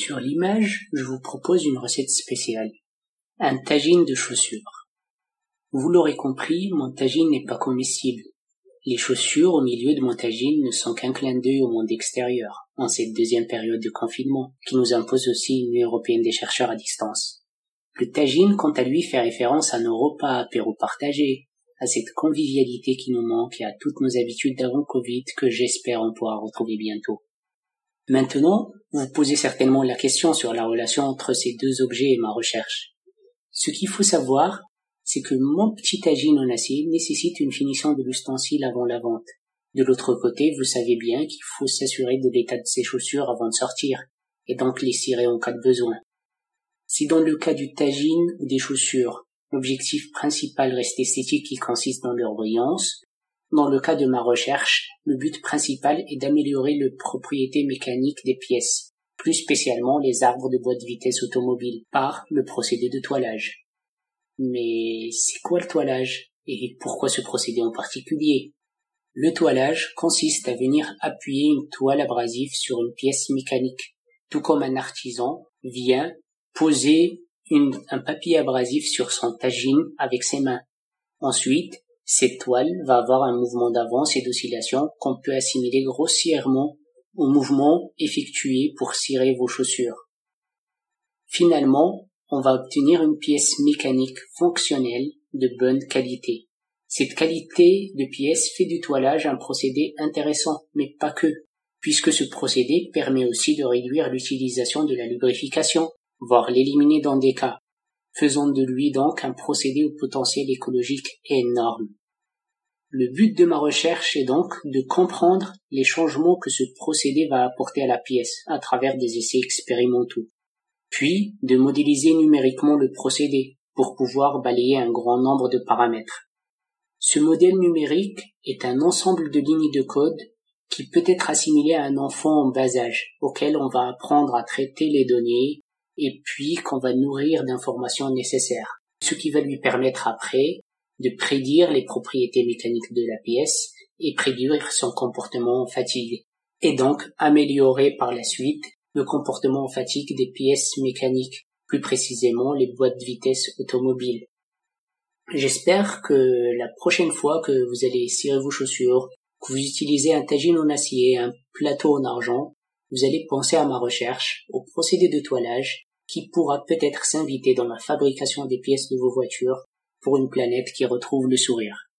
Sur l'image, je vous propose une recette spéciale. Un tagine de chaussures. Vous l'aurez compris, mon tagine n'est pas comestible. Les chaussures au milieu de mon tagine ne sont qu'un clin d'œil au monde extérieur, en cette deuxième période de confinement, qui nous impose aussi une européenne des chercheurs à distance. Le tagine, quant à lui, fait référence à nos repas apéro partagés, à cette convivialité qui nous manque et à toutes nos habitudes d'avant Covid que j'espère on pourra retrouver bientôt. Maintenant, vous vous posez certainement la question sur la relation entre ces deux objets et ma recherche. Ce qu'il faut savoir, c'est que mon petit tagine en acier nécessite une finition de l'ustensile avant la vente. De l'autre côté, vous savez bien qu'il faut s'assurer de l'état de ses chaussures avant de sortir, et donc les cirer en cas de besoin. Si dans le cas du tagine ou des chaussures, l'objectif principal reste esthétique qui consiste dans leur brillance, dans le cas de ma recherche, le but principal est d'améliorer les propriétés mécaniques des pièces, plus spécialement les arbres de bois de vitesse automobile, par le procédé de toilage. Mais c'est quoi le toilage et pourquoi ce procédé en particulier? Le toilage consiste à venir appuyer une toile abrasive sur une pièce mécanique, tout comme un artisan vient poser un papier abrasif sur son tagine avec ses mains. Ensuite, cette toile va avoir un mouvement d'avance et d'oscillation qu'on peut assimiler grossièrement au mouvement effectué pour cirer vos chaussures. Finalement, on va obtenir une pièce mécanique fonctionnelle de bonne qualité. Cette qualité de pièce fait du toilage un procédé intéressant, mais pas que, puisque ce procédé permet aussi de réduire l'utilisation de la lubrification, voire l'éliminer dans des cas, faisant de lui donc un procédé au potentiel écologique énorme. Le but de ma recherche est donc de comprendre les changements que ce procédé va apporter à la pièce à travers des essais expérimentaux, puis de modéliser numériquement le procédé pour pouvoir balayer un grand nombre de paramètres. Ce modèle numérique est un ensemble de lignes de code qui peut être assimilé à un enfant en bas âge, auquel on va apprendre à traiter les données et puis qu'on va nourrir d'informations nécessaires, ce qui va lui permettre après de prédire les propriétés mécaniques de la pièce et prédire son comportement en fatigue, et donc améliorer par la suite le comportement en fatigue des pièces mécaniques, plus précisément les boîtes de vitesse automobiles. J'espère que la prochaine fois que vous allez cirer vos chaussures, que vous utilisez un tagine en acier, un plateau en argent, vous allez penser à ma recherche, au procédé de toilage, qui pourra peut-être s'inviter dans la fabrication des pièces de vos voitures pour une planète qui retrouve le sourire.